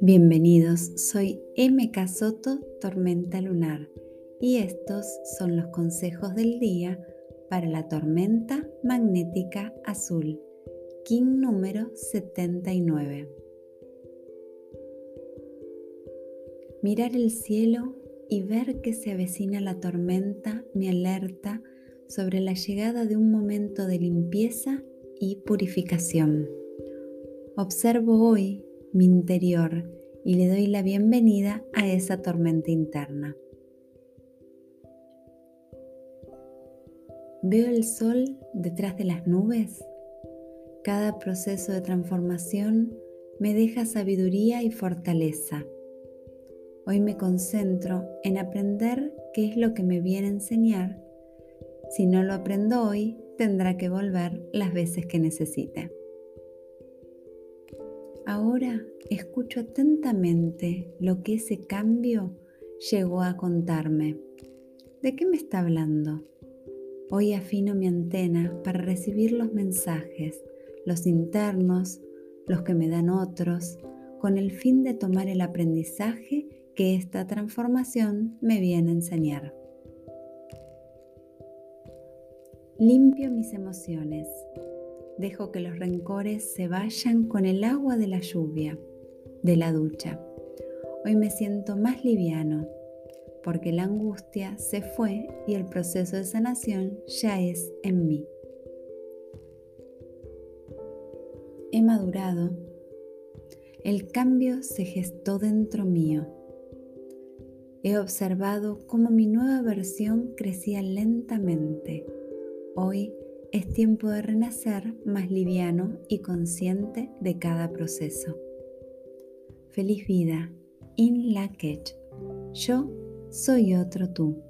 Bienvenidos, soy MK Soto Tormenta Lunar y estos son los consejos del día para la tormenta magnética azul, King número 79. Mirar el cielo y ver que se avecina la tormenta me alerta sobre la llegada de un momento de limpieza y purificación. Observo hoy mi interior y le doy la bienvenida a esa tormenta interna. Veo el sol detrás de las nubes. Cada proceso de transformación me deja sabiduría y fortaleza. Hoy me concentro en aprender qué es lo que me viene a enseñar. Si no lo aprendo hoy, tendrá que volver las veces que necesite. Ahora escucho atentamente lo que ese cambio llegó a contarme. ¿De qué me está hablando? Hoy afino mi antena para recibir los mensajes, los internos, los que me dan otros, con el fin de tomar el aprendizaje que esta transformación me viene a enseñar. Limpio mis emociones dejo que los rencores se vayan con el agua de la lluvia, de la ducha. Hoy me siento más liviano porque la angustia se fue y el proceso de sanación ya es en mí. He madurado. El cambio se gestó dentro mío. He observado cómo mi nueva versión crecía lentamente. Hoy es tiempo de renacer más liviano y consciente de cada proceso. Feliz vida, In La Yo soy otro tú.